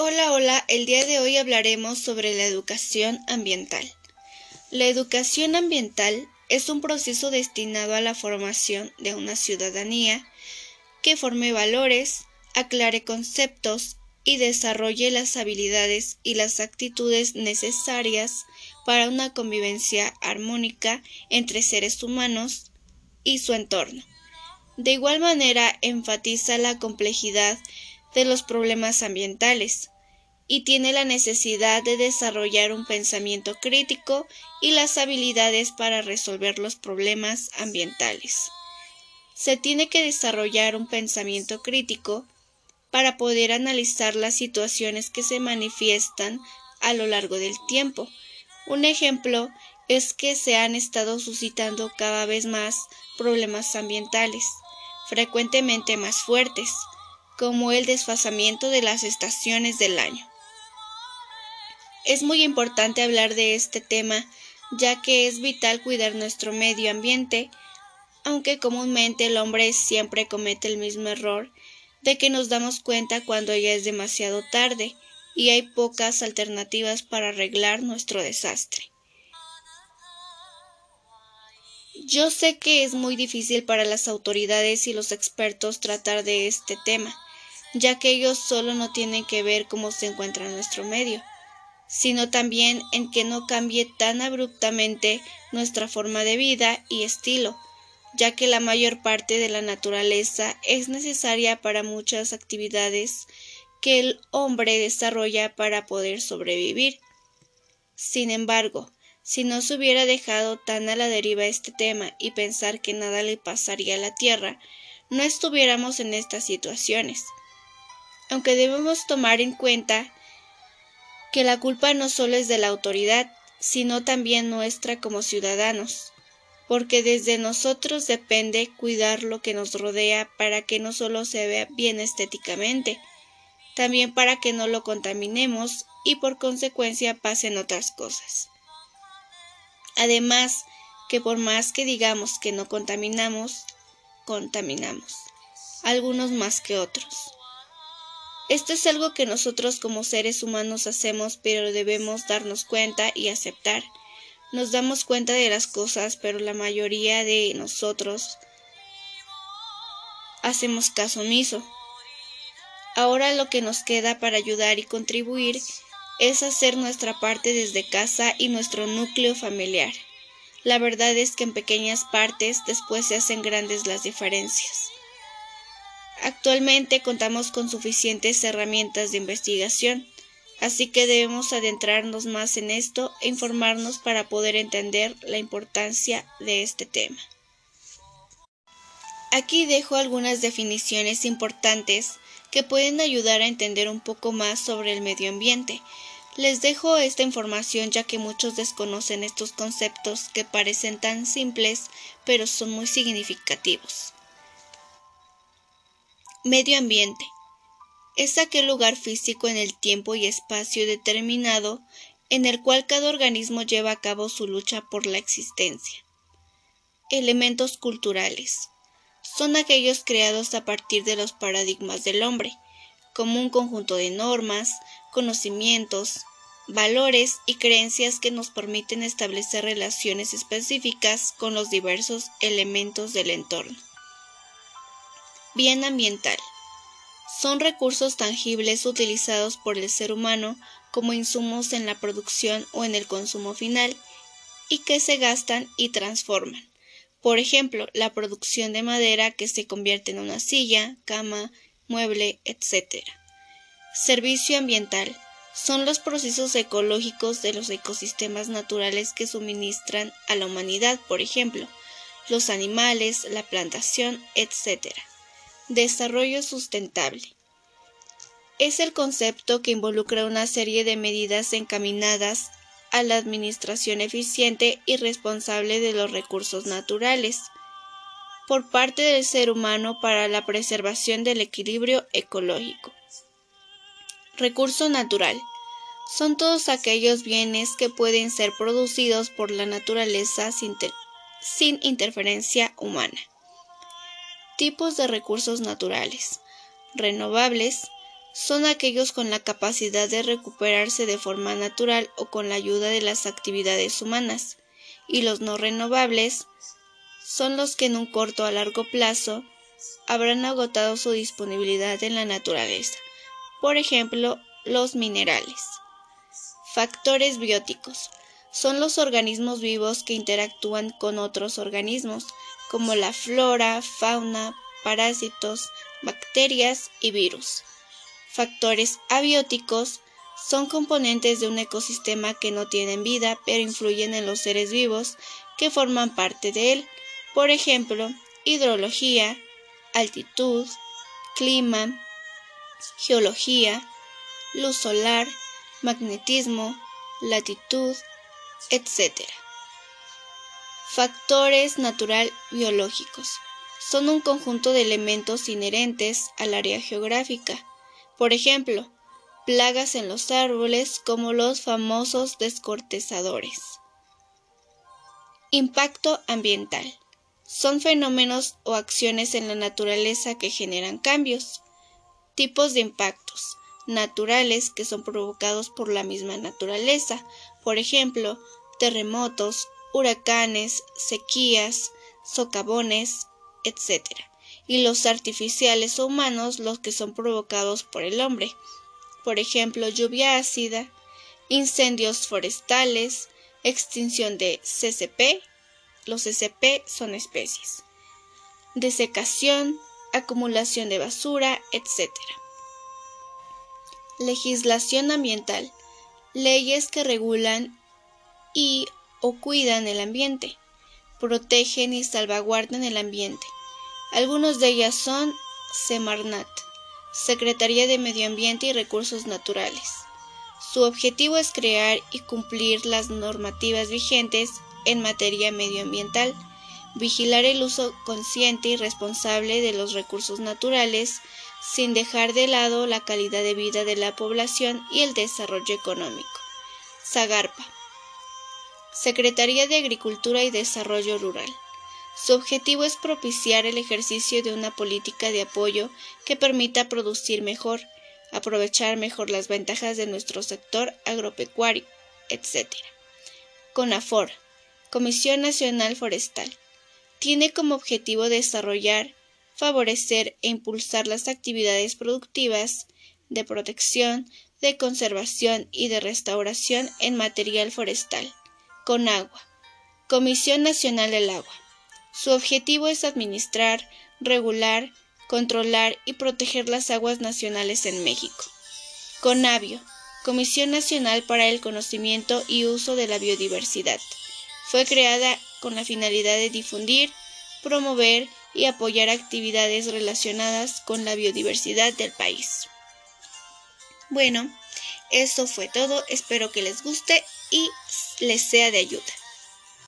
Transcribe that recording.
Hola, hola, el día de hoy hablaremos sobre la educación ambiental. La educación ambiental es un proceso destinado a la formación de una ciudadanía que forme valores, aclare conceptos y desarrolle las habilidades y las actitudes necesarias para una convivencia armónica entre seres humanos y su entorno. De igual manera, enfatiza la complejidad de los problemas ambientales y tiene la necesidad de desarrollar un pensamiento crítico y las habilidades para resolver los problemas ambientales. Se tiene que desarrollar un pensamiento crítico para poder analizar las situaciones que se manifiestan a lo largo del tiempo. Un ejemplo es que se han estado suscitando cada vez más problemas ambientales, frecuentemente más fuertes, como el desfasamiento de las estaciones del año. Es muy importante hablar de este tema, ya que es vital cuidar nuestro medio ambiente, aunque comúnmente el hombre siempre comete el mismo error de que nos damos cuenta cuando ya es demasiado tarde y hay pocas alternativas para arreglar nuestro desastre. Yo sé que es muy difícil para las autoridades y los expertos tratar de este tema, ya que ellos solo no tienen que ver cómo se encuentra nuestro medio, sino también en que no cambie tan abruptamente nuestra forma de vida y estilo, ya que la mayor parte de la naturaleza es necesaria para muchas actividades que el hombre desarrolla para poder sobrevivir. Sin embargo, si no se hubiera dejado tan a la deriva este tema y pensar que nada le pasaría a la Tierra, no estuviéramos en estas situaciones aunque debemos tomar en cuenta que la culpa no solo es de la autoridad, sino también nuestra como ciudadanos, porque desde nosotros depende cuidar lo que nos rodea para que no solo se vea bien estéticamente, también para que no lo contaminemos y por consecuencia pasen otras cosas. Además, que por más que digamos que no contaminamos, contaminamos, algunos más que otros. Esto es algo que nosotros como seres humanos hacemos, pero debemos darnos cuenta y aceptar. Nos damos cuenta de las cosas, pero la mayoría de nosotros hacemos caso omiso. Ahora lo que nos queda para ayudar y contribuir es hacer nuestra parte desde casa y nuestro núcleo familiar. La verdad es que en pequeñas partes después se hacen grandes las diferencias. Actualmente contamos con suficientes herramientas de investigación, así que debemos adentrarnos más en esto e informarnos para poder entender la importancia de este tema. Aquí dejo algunas definiciones importantes que pueden ayudar a entender un poco más sobre el medio ambiente. Les dejo esta información ya que muchos desconocen estos conceptos que parecen tan simples pero son muy significativos. Medio ambiente. Es aquel lugar físico en el tiempo y espacio determinado en el cual cada organismo lleva a cabo su lucha por la existencia. Elementos culturales. Son aquellos creados a partir de los paradigmas del hombre, como un conjunto de normas, conocimientos, valores y creencias que nos permiten establecer relaciones específicas con los diversos elementos del entorno. Bien ambiental. Son recursos tangibles utilizados por el ser humano como insumos en la producción o en el consumo final y que se gastan y transforman. Por ejemplo, la producción de madera que se convierte en una silla, cama, mueble, etc. Servicio ambiental. Son los procesos ecológicos de los ecosistemas naturales que suministran a la humanidad, por ejemplo, los animales, la plantación, etc. Desarrollo sustentable. Es el concepto que involucra una serie de medidas encaminadas a la administración eficiente y responsable de los recursos naturales por parte del ser humano para la preservación del equilibrio ecológico. Recurso natural. Son todos aquellos bienes que pueden ser producidos por la naturaleza sin, interferencia humana. Tipos de recursos naturales. Renovables son aquellos con la capacidad de recuperarse de forma natural o con la ayuda de las actividades humanas, y los no renovables son los que en un corto a largo plazo habrán agotado su disponibilidad en la naturaleza, por ejemplo, los minerales. Factores bióticos son los organismos vivos que interactúan con otros organismos, como la flora, fauna, parásitos, bacterias y virus. Factores abióticos son componentes de un ecosistema que no tienen vida pero influyen en los seres vivos que forman parte de él. Por ejemplo, hidrología, altitud, clima, geología, luz solar, magnetismo, latitud, etc. Factores natural biológicos son un conjunto de elementos inherentes al área geográfica. Por ejemplo, plagas en los árboles como los famosos descortezadores. Impacto ambiental. Son fenómenos o acciones en la naturaleza que generan cambios. Tipos de impactos naturales que son provocados por la misma naturaleza, por ejemplo, terremotos, huracanes, sequías, socavones, etc. Y los artificiales o humanos los que son provocados por el hombre, por ejemplo, lluvia ácida, incendios forestales, extinción de CCP, los CCP son especies, desecación, acumulación de basura, etc. Legislación ambiental. Leyes que regulan y o cuidan el ambiente, protegen y salvaguardan el ambiente. Algunos de ellas son Semarnat, Secretaría de Medio Ambiente y Recursos Naturales. Su objetivo es crear y cumplir las normativas vigentes en materia medioambiental, vigilar el uso consciente y responsable de los recursos naturales, sin dejar de lado la calidad de vida de la población y el desarrollo económico. Zagarpa. Secretaría de Agricultura y Desarrollo Rural. Su objetivo es propiciar el ejercicio de una política de apoyo que permita producir mejor, aprovechar mejor las ventajas de nuestro sector agropecuario, etc. CONAFOR, Comisión Nacional Forestal, tiene como objetivo desarrollar, favorecer e impulsar las actividades productivas de protección, de conservación y de restauración en material forestal, con agua. Comisión Nacional del Agua. Su objetivo es administrar, regular, controlar y proteger las aguas nacionales en México. CONAVIO, Comisión Nacional para el Conocimiento y Uso de la Biodiversidad. Fue creada con la finalidad de difundir, promover y apoyar actividades relacionadas con la biodiversidad del país. Bueno, eso fue todo, espero que les guste y les sea de ayuda.